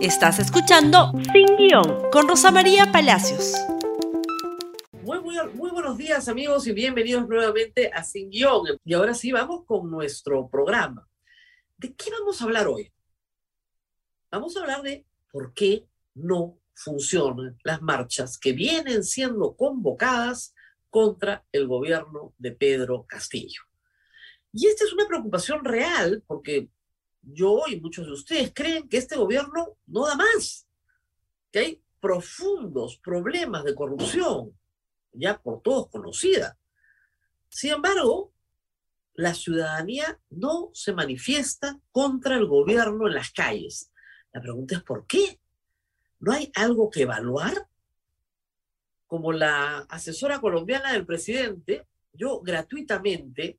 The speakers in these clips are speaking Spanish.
Estás escuchando Sin Guión con Rosa María Palacios. Muy, muy, muy buenos días amigos y bienvenidos nuevamente a Sin Guión. Y ahora sí vamos con nuestro programa. ¿De qué vamos a hablar hoy? Vamos a hablar de por qué no funcionan las marchas que vienen siendo convocadas contra el gobierno de Pedro Castillo. Y esta es una preocupación real porque yo y muchos de ustedes creen que este gobierno no da más, que hay profundos problemas de corrupción, ya por todos conocida. Sin embargo, la ciudadanía no se manifiesta contra el gobierno en las calles. La pregunta es ¿por qué? ¿No hay algo que evaluar? Como la asesora colombiana del presidente, yo gratuitamente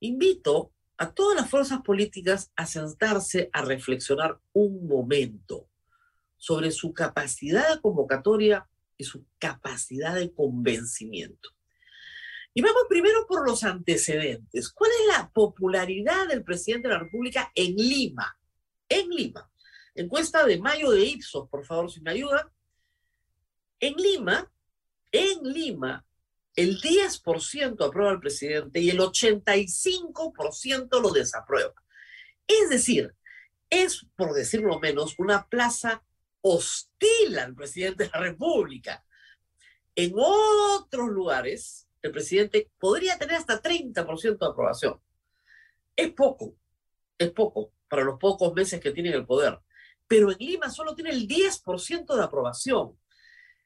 invito a todas las fuerzas políticas a sentarse a reflexionar un momento sobre su capacidad de convocatoria y su capacidad de convencimiento. Y vamos primero por los antecedentes. ¿Cuál es la popularidad del presidente de la República en Lima? En Lima. Encuesta de mayo de Ipsos, por favor, si me ayudan. En Lima, en Lima, el 10% aprueba al presidente y el 85% lo desaprueba. Es decir, es, por decirlo menos, una plaza hostil al presidente de la República. En otros lugares, el presidente podría tener hasta 30% de aprobación. Es poco, es poco para los pocos meses que tiene el poder. Pero en Lima solo tiene el 10% de aprobación.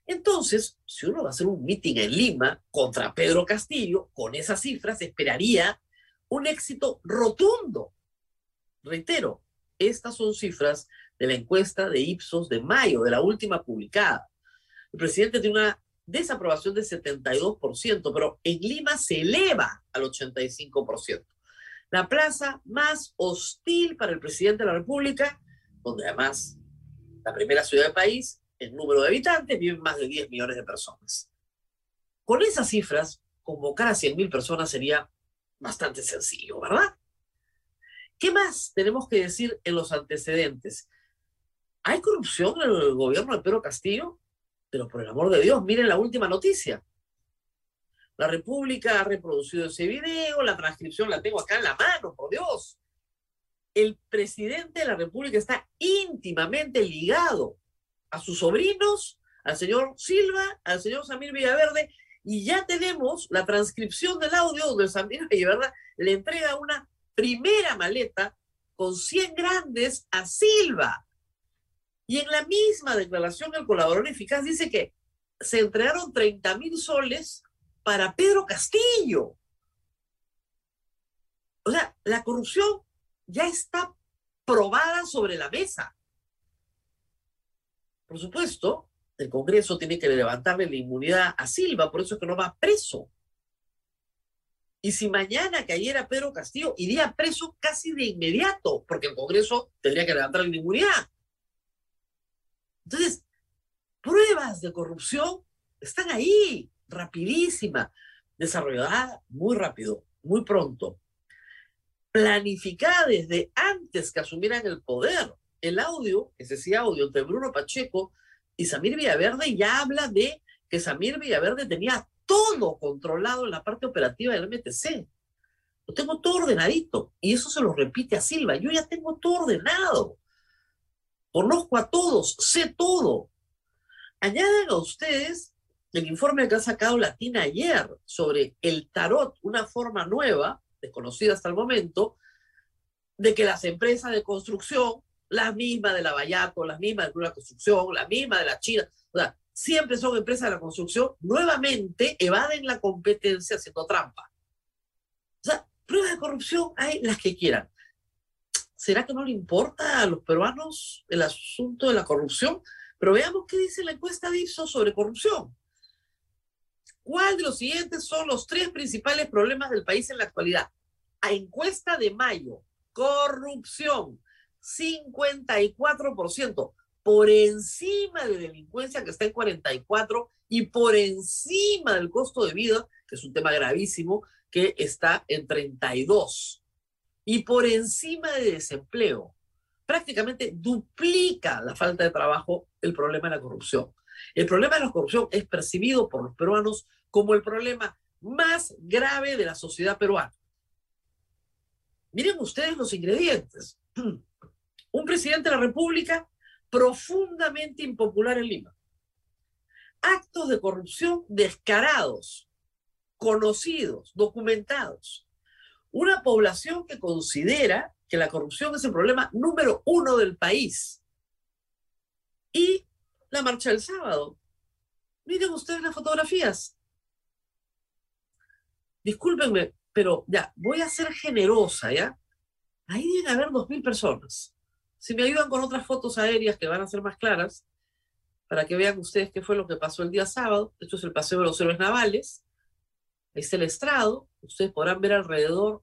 Entonces, si uno va a hacer un meeting en Lima contra Pedro Castillo, con esas cifras esperaría un éxito rotundo. Reitero, estas son cifras de la encuesta de Ipsos de mayo, de la última publicada. El presidente tiene una desaprobación de 72%, pero en Lima se eleva al 85%. La plaza más hostil para el presidente de la República, donde además la primera ciudad del país el número de habitantes, viven más de 10 millones de personas. Con esas cifras, convocar a 100.000 personas sería bastante sencillo, ¿verdad? ¿Qué más tenemos que decir en los antecedentes? ¿Hay corrupción en el gobierno de Pedro Castillo? Pero por el amor de Dios, miren la última noticia. La República ha reproducido ese video, la transcripción la tengo acá en la mano, por Dios. El presidente de la República está íntimamente ligado a sus sobrinos, al señor Silva, al señor Samir Villaverde, y ya tenemos la transcripción del audio donde Samir Villaverde le entrega una primera maleta con 100 grandes a Silva. Y en la misma declaración el colaborador eficaz dice que se entregaron 30 mil soles para Pedro Castillo. O sea, la corrupción ya está probada sobre la mesa. Por supuesto, el Congreso tiene que levantarle la inmunidad a Silva, por eso es que no va preso. Y si mañana cayera Pedro Castillo, iría preso casi de inmediato, porque el Congreso tendría que levantarle la inmunidad. Entonces, pruebas de corrupción están ahí, rapidísima, desarrollada muy rápido, muy pronto, planificada desde antes que asumieran el poder el audio, ese sí audio entre Bruno Pacheco y Samir Villaverde, ya habla de que Samir Villaverde tenía todo controlado en la parte operativa del MTC. Lo tengo todo ordenadito. Y eso se lo repite a Silva. Yo ya tengo todo ordenado. Conozco a todos, sé todo. Añaden a ustedes el informe que ha sacado Latina ayer sobre el tarot, una forma nueva, desconocida hasta el momento, de que las empresas de construcción la misma de la Vallaco, la misma de la construcción, la misma de la China, o sea, siempre son empresas de la construcción, nuevamente evaden la competencia haciendo trampa. O sea, pruebas de corrupción hay las que quieran. ¿Será que no le importa a los peruanos el asunto de la corrupción? Pero veamos qué dice la encuesta de Ipsos sobre corrupción. ¿Cuál de los siguientes son los tres principales problemas del país en la actualidad? A encuesta de mayo, corrupción, 54%, por encima de delincuencia que está en 44 y por encima del costo de vida, que es un tema gravísimo, que está en 32. Y por encima de desempleo, prácticamente duplica la falta de trabajo el problema de la corrupción. El problema de la corrupción es percibido por los peruanos como el problema más grave de la sociedad peruana. Miren ustedes los ingredientes. Un presidente de la República profundamente impopular en Lima. Actos de corrupción descarados, conocidos, documentados. Una población que considera que la corrupción es el problema número uno del país. Y la marcha del sábado. Miren ustedes las fotografías. Discúlpenme, pero ya, voy a ser generosa, ¿ya? Ahí deben haber dos mil personas. Si me ayudan con otras fotos aéreas que van a ser más claras, para que vean ustedes qué fue lo que pasó el día sábado. Esto es el Paseo de los Héroes Navales. Es el estrado. Ustedes podrán ver alrededor.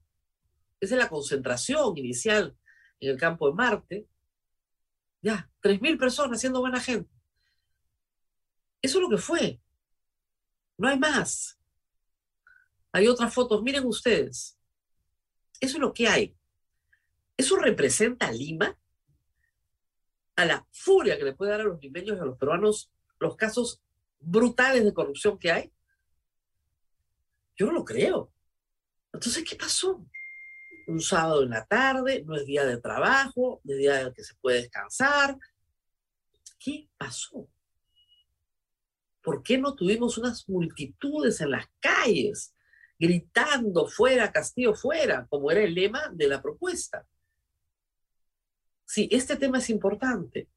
Esa es la concentración inicial en el campo de Marte. Ya, tres mil personas siendo buena gente. Eso es lo que fue. No hay más. Hay otras fotos, miren ustedes. Eso es lo que hay. ¿Eso representa a Lima? A la furia que le puede dar a los limeños y a los peruanos los casos brutales de corrupción que hay. Yo no lo creo. Entonces, ¿qué pasó? Un sábado en la tarde, no es día de trabajo, es día en que se puede descansar. ¿Qué pasó? ¿Por qué no tuvimos unas multitudes en las calles? gritando fuera, Castillo fuera, como era el lema de la propuesta. Sí, este tema es importante.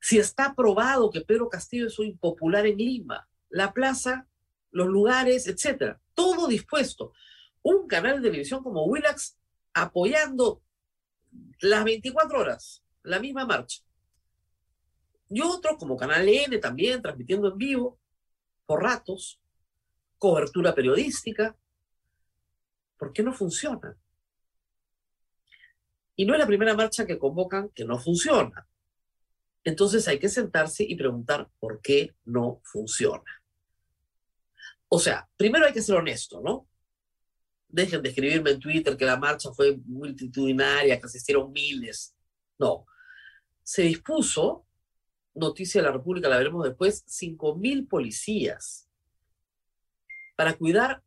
Si está probado que Pedro Castillo es un impopular en Lima, la plaza, los lugares, etcétera, todo dispuesto. Un canal de televisión como Willax apoyando las 24 horas la misma marcha. Y otro como Canal N también transmitiendo en vivo por ratos cobertura periodística. ¿Por qué no funciona? Y no es la primera marcha que convocan que no funciona. Entonces hay que sentarse y preguntar por qué no funciona. O sea, primero hay que ser honesto, ¿no? Dejen de escribirme en Twitter que la marcha fue multitudinaria, que asistieron miles. No. Se dispuso, noticia de la República, la veremos después, cinco mil policías para cuidar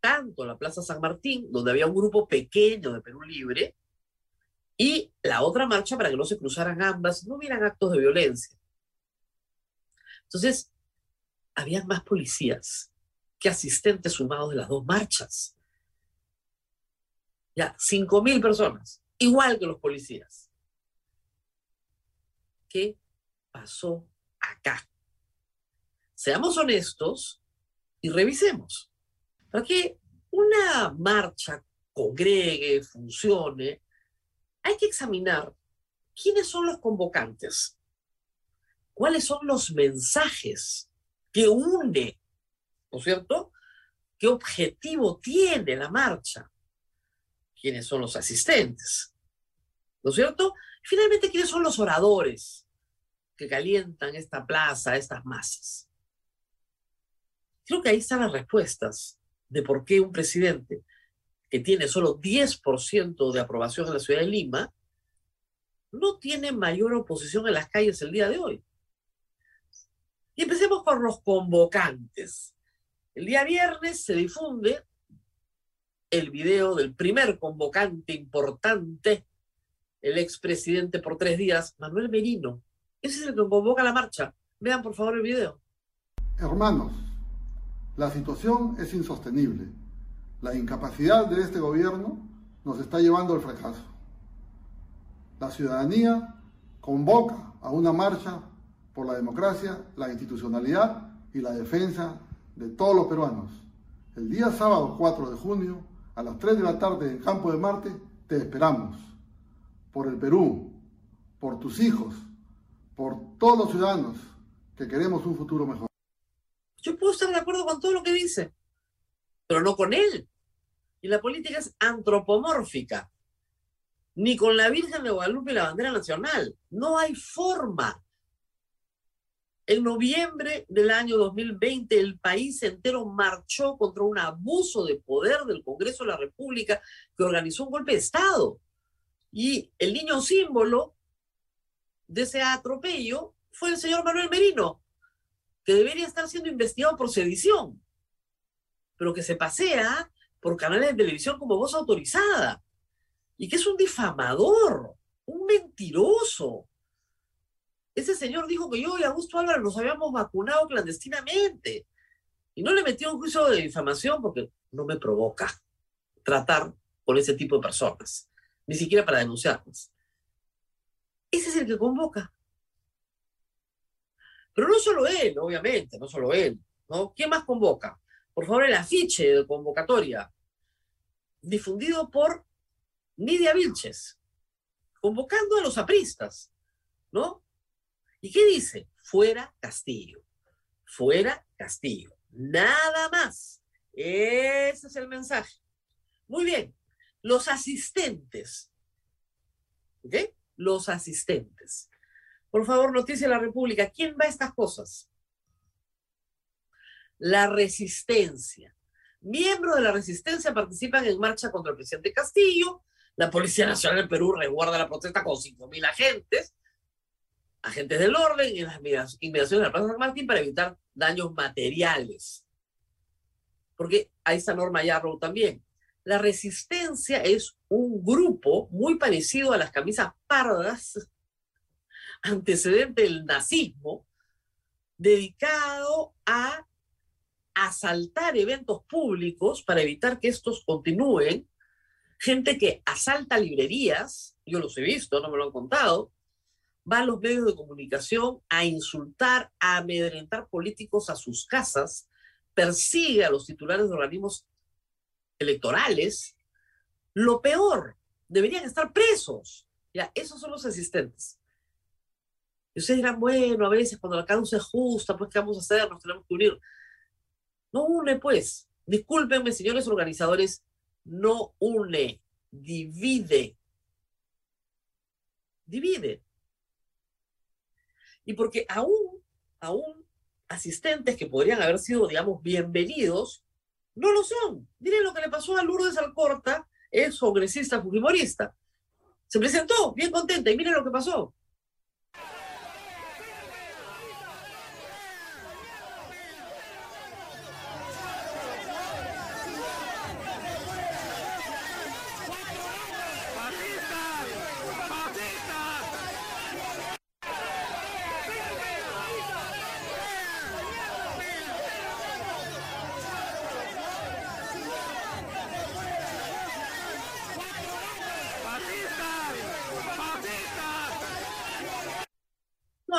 tanto la Plaza San Martín, donde había un grupo pequeño de Perú Libre, y la otra marcha para que no se cruzaran ambas, no hubieran actos de violencia. Entonces, habían más policías que asistentes sumados de las dos marchas. Ya, cinco mil personas, igual que los policías. ¿Qué pasó acá? Seamos honestos y revisemos. Para que una marcha congregue, funcione, hay que examinar quiénes son los convocantes, cuáles son los mensajes que une, ¿no es cierto? ¿Qué objetivo tiene la marcha? ¿Quiénes son los asistentes? ¿No es cierto? Finalmente, ¿quiénes son los oradores que calientan esta plaza, estas masas? Creo que ahí están las respuestas de por qué un presidente que tiene solo 10% de aprobación en la ciudad de Lima no tiene mayor oposición en las calles el día de hoy. Y empecemos por los convocantes. El día viernes se difunde el video del primer convocante importante, el expresidente por tres días, Manuel Merino. Ese es el que convoca la marcha. Vean por favor el video. Hermanos, la situación es insostenible. La incapacidad de este gobierno nos está llevando al fracaso. La ciudadanía convoca a una marcha por la democracia, la institucionalidad y la defensa de todos los peruanos. El día sábado 4 de junio, a las 3 de la tarde en Campo de Marte, te esperamos. Por el Perú, por tus hijos, por todos los ciudadanos que queremos un futuro mejor. Yo puedo estar de acuerdo con todo lo que dice, pero no con él. Y la política es antropomórfica. Ni con la Virgen de Guadalupe y la bandera nacional. No hay forma. En noviembre del año 2020, el país entero marchó contra un abuso de poder del Congreso de la República que organizó un golpe de Estado. Y el niño símbolo de ese atropello fue el señor Manuel Merino, que debería estar siendo investigado por sedición, pero que se pasea por canales de televisión como voz autorizada, y que es un difamador, un mentiroso. Ese señor dijo que yo y Augusto Álvarez nos habíamos vacunado clandestinamente, y no le metió un juicio de difamación porque no me provoca tratar con ese tipo de personas, ni siquiera para denunciarlas. Ese es el que convoca. Pero no solo él, obviamente, no solo él, ¿no? ¿Quién más convoca? Por favor, el afiche de convocatoria, difundido por Nidia Vilches, convocando a los apristas, ¿no? ¿Y qué dice? Fuera Castillo, fuera Castillo, nada más. Ese es el mensaje. Muy bien, los asistentes, ¿ok? Los asistentes. Por favor, noticia de la República. ¿Quién va a estas cosas? La resistencia. Miembros de la resistencia participan en marcha contra el presidente Castillo. La Policía Nacional del Perú resguarda la protesta con 5.000 agentes, agentes del orden en las inmediaciones de la Plaza San Martín para evitar daños materiales. Porque ahí está Norma Yarrow también. La resistencia es un grupo muy parecido a las camisas pardas antecedente del nazismo, dedicado a asaltar eventos públicos para evitar que estos continúen, gente que asalta librerías, yo los he visto, no me lo han contado, va a los medios de comunicación a insultar, a amedrentar políticos a sus casas, persigue a los titulares de organismos electorales. Lo peor, deberían estar presos. Ya, esos son los asistentes. Y ustedes dirán, bueno, a veces cuando la causa es justa, pues ¿qué vamos a hacer? Nos tenemos que unir. No une, pues. Discúlpenme, señores organizadores, no une, divide. Divide. Y porque aún, aún asistentes que podrían haber sido, digamos, bienvenidos, no lo son. Miren lo que le pasó a Lourdes Alcorta, es congresista fujimorista. Se presentó bien contenta y miren lo que pasó.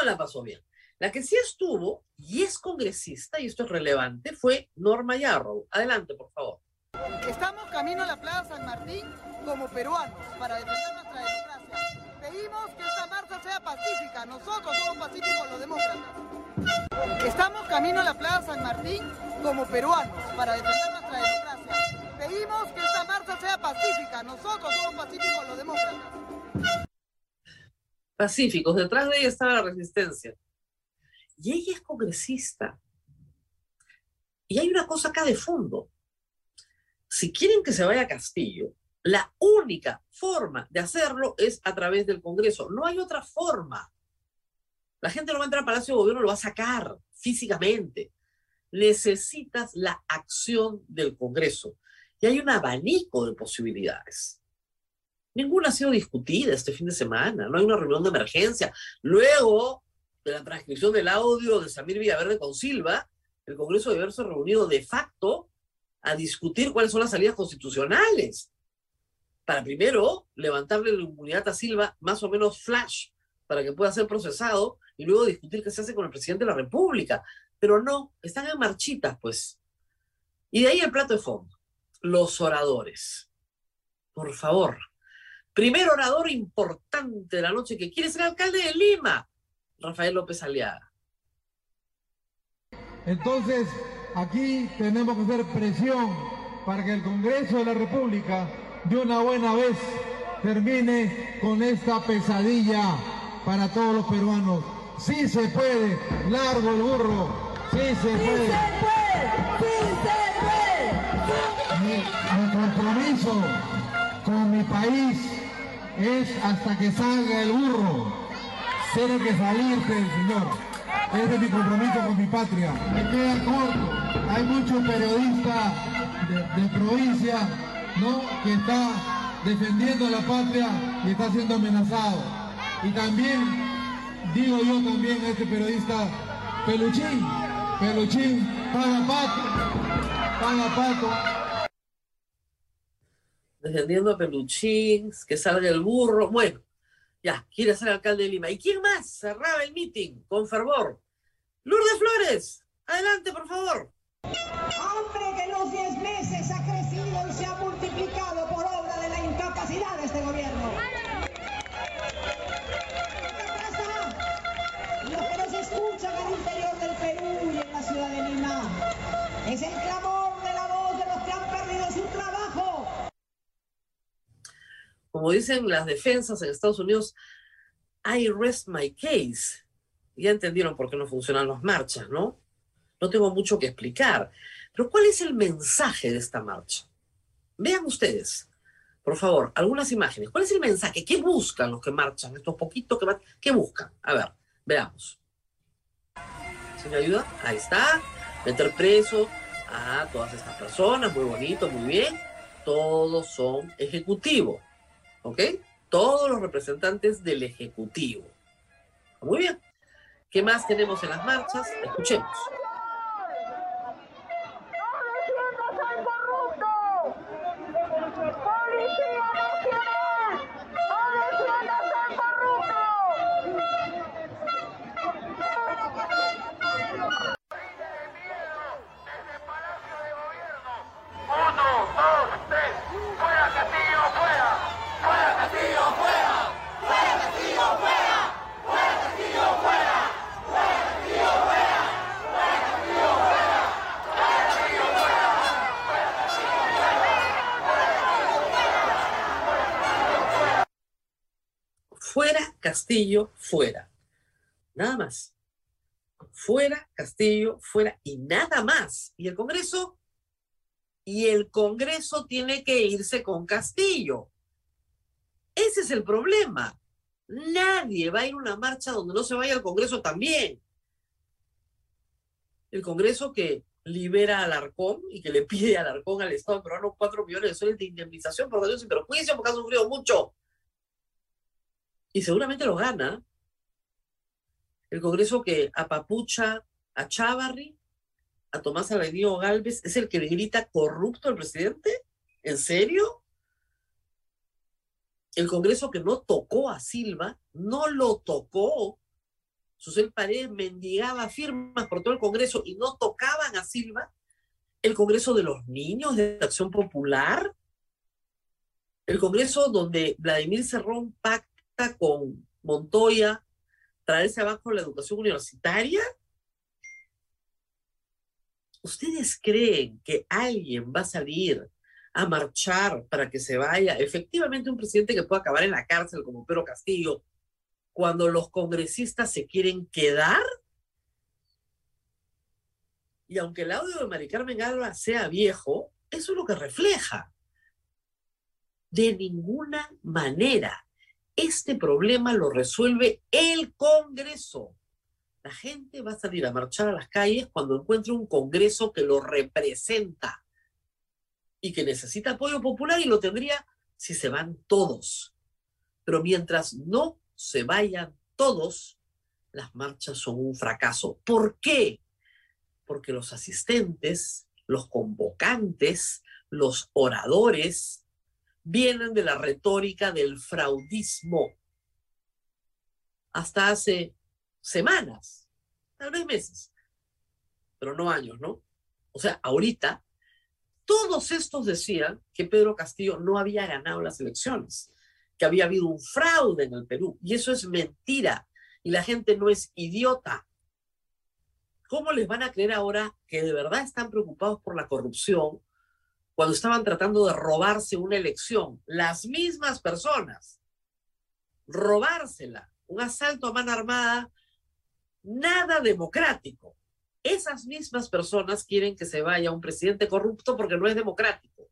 La pasó bien. La que sí estuvo y es congresista, y esto es relevante, fue Norma Yarrow. Adelante, por favor. Estamos camino a la Plaza San Martín como peruanos para defender nuestra democracia. Pedimos que esta marcha sea pacífica. Nosotros somos pacíficos los demócratas. Estamos camino a la Plaza San Martín como peruanos para defender nuestra democracia. Pedimos que esta marcha sea pacífica. Nosotros somos pacíficos los demócratas pacíficos. Detrás de ella estaba la resistencia. Y ella es congresista. Y hay una cosa acá de fondo. Si quieren que se vaya a Castillo, la única forma de hacerlo es a través del Congreso. No hay otra forma. La gente no va a entrar al Palacio de Gobierno, lo va a sacar físicamente. Necesitas la acción del Congreso. Y hay un abanico de posibilidades. Ninguna ha sido discutida este fin de semana, no hay una reunión de emergencia. Luego de la transcripción del audio de Samir Villaverde con Silva, el Congreso debe haberse reunido de facto a discutir cuáles son las salidas constitucionales. Para primero levantarle la inmunidad a Silva, más o menos flash, para que pueda ser procesado y luego discutir qué se hace con el presidente de la República. Pero no, están en marchitas, pues. Y de ahí el plato de fondo, los oradores. Por favor, Primer orador importante de la noche que quiere ser alcalde de Lima, Rafael López Aliaga. Entonces, aquí tenemos que hacer presión para que el Congreso de la República de una buena vez termine con esta pesadilla para todos los peruanos. Sí se puede, largo el burro, sí se puede. Sí se puede, sí se puede. Mi, mi compromiso con mi país es hasta que salga el burro. Tiene que salirse el señor. Ese es mi compromiso con mi patria. Me queda corto. Hay muchos periodistas de, provincia ¿no? que está defendiendo la patria y está siendo amenazado. Y también, digo yo también a este periodista, Peluchín, Peluchín, paga pato, paga pato. Defendiendo a Peluchín, que salga el burro. Bueno, ya, quiere ser alcalde de Lima. ¿Y quién más cerraba el meeting con fervor? Lourdes Flores, adelante, por favor. Hambre que los 10 meses ha dicen las defensas en Estados Unidos, I rest my case. Ya entendieron por qué no funcionan las marchas, ¿no? No tengo mucho que explicar. Pero ¿cuál es el mensaje de esta marcha? Vean ustedes, por favor, algunas imágenes. ¿Cuál es el mensaje? ¿Qué buscan los que marchan? Estos poquitos que. ¿Qué buscan? A ver, veamos. ¿Se me ayuda? Ahí está. Meter preso a todas estas personas. Muy bonito, muy bien. Todos son ejecutivos. ¿Ok? Todos los representantes del ejecutivo. Muy bien. ¿Qué más tenemos en las marchas? Escuchemos. Castillo, fuera. Nada más. Fuera Castillo, fuera y nada más. ¿Y el Congreso? Y el Congreso tiene que irse con Castillo. Ese es el problema. Nadie va a ir a una marcha donde no se vaya al Congreso también. El Congreso que libera al Arcón y que le pide al Arcón al Estado peruano cuatro millones de soles de indemnización por daños sin perjuicio porque ha sufrido mucho y seguramente lo gana. El Congreso que apapucha a Chávarri, a Tomás Aladío Galvez, es el que le grita corrupto al presidente. ¿En serio? El Congreso que no tocó a Silva, no lo tocó. Susel Paredes mendigaba firmas por todo el Congreso y no tocaban a Silva. El Congreso de los Niños de Acción Popular. El Congreso donde Vladimir Cerrón pacta con Montoya traerse abajo la educación universitaria? ¿Ustedes creen que alguien va a salir a marchar para que se vaya efectivamente un presidente que pueda acabar en la cárcel como Pedro Castillo cuando los congresistas se quieren quedar? Y aunque el audio de Mari Carmen sea viejo, eso es lo que refleja. De ninguna manera este problema lo resuelve el Congreso. La gente va a salir a marchar a las calles cuando encuentre un Congreso que lo representa y que necesita apoyo popular y lo tendría si se van todos. Pero mientras no se vayan todos, las marchas son un fracaso. ¿Por qué? Porque los asistentes, los convocantes, los oradores, vienen de la retórica del fraudismo. Hasta hace semanas, tal vez meses, pero no años, ¿no? O sea, ahorita, todos estos decían que Pedro Castillo no había ganado las elecciones, que había habido un fraude en el Perú, y eso es mentira, y la gente no es idiota. ¿Cómo les van a creer ahora que de verdad están preocupados por la corrupción cuando estaban tratando de robarse una elección, las mismas personas, robársela, un asalto a mano armada, nada democrático. Esas mismas personas quieren que se vaya un presidente corrupto porque no es democrático.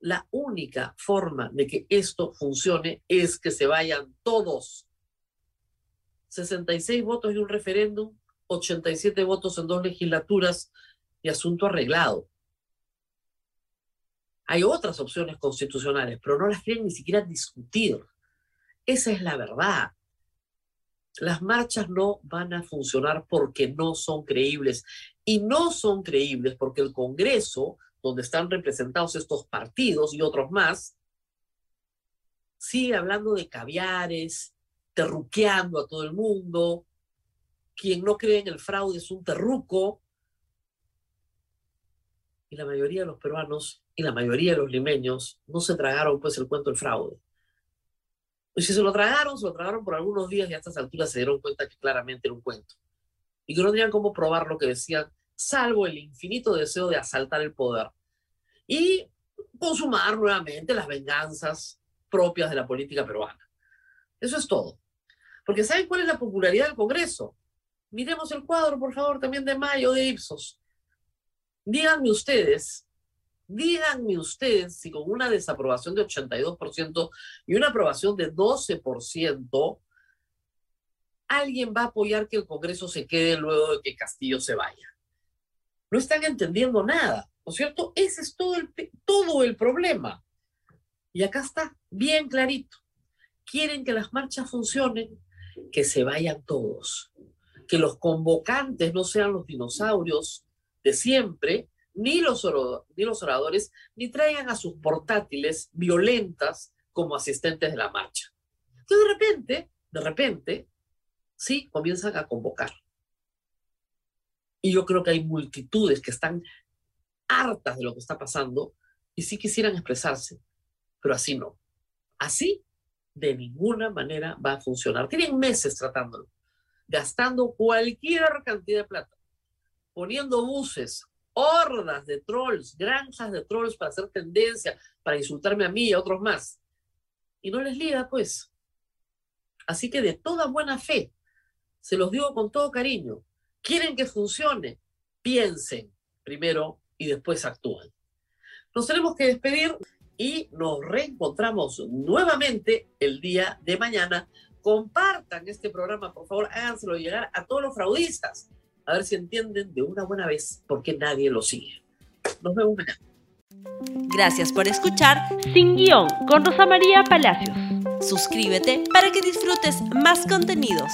la única forma de que esto funcione es que se vayan todos. 66 votos en un referéndum, 87 votos en dos legislaturas y asunto arreglado. Hay otras opciones constitucionales, pero no las quieren ni siquiera discutir. Esa es la verdad. Las marchas no van a funcionar porque no son creíbles. Y no son creíbles porque el Congreso, donde están representados estos partidos y otros más, sigue hablando de caviares, terruqueando a todo el mundo. Quien no cree en el fraude es un terruco. Y la mayoría de los peruanos y la mayoría de los limeños no se tragaron pues el cuento del fraude. Y si se lo tragaron, se lo tragaron por algunos días y a estas alturas se dieron cuenta que claramente era un cuento. Y que no tenían cómo probar lo que decían, salvo el infinito deseo de asaltar el poder y consumar nuevamente las venganzas propias de la política peruana. Eso es todo. Porque ¿saben cuál es la popularidad del Congreso? Miremos el cuadro, por favor, también de mayo de Ipsos. Díganme ustedes Díganme ustedes si con una desaprobación de 82% y una aprobación de 12%, alguien va a apoyar que el Congreso se quede luego de que Castillo se vaya. No están entendiendo nada, ¿no es cierto? Ese es todo el, todo el problema. Y acá está, bien clarito. Quieren que las marchas funcionen, que se vayan todos, que los convocantes no sean los dinosaurios de siempre, ni los, oradores, ni traigan a sus portátiles violentas como asistentes de la marcha. Entonces, de repente, de repente, sí, comienzan a convocar. Y yo creo que hay multitudes que están hartas de lo que está pasando y sí quisieran expresarse, pero así no. Así de ninguna manera va a funcionar. Tienen meses tratándolo, gastando cualquier cantidad de plata, poniendo buses, hordas de trolls, granjas de trolls para hacer tendencia, para insultarme a mí y a otros más. Y no les liga, pues. Así que de toda buena fe, se los digo con todo cariño, quieren que funcione, piensen primero y después actúen. Nos tenemos que despedir y nos reencontramos nuevamente el día de mañana. Compartan este programa, por favor, háganselo llegar a todos los fraudistas a ver si entienden de una buena vez por qué nadie lo sigue. Nos vemos mañana. Gracias por escuchar Sin Guión con Rosa María Palacios. Suscríbete para que disfrutes más contenidos.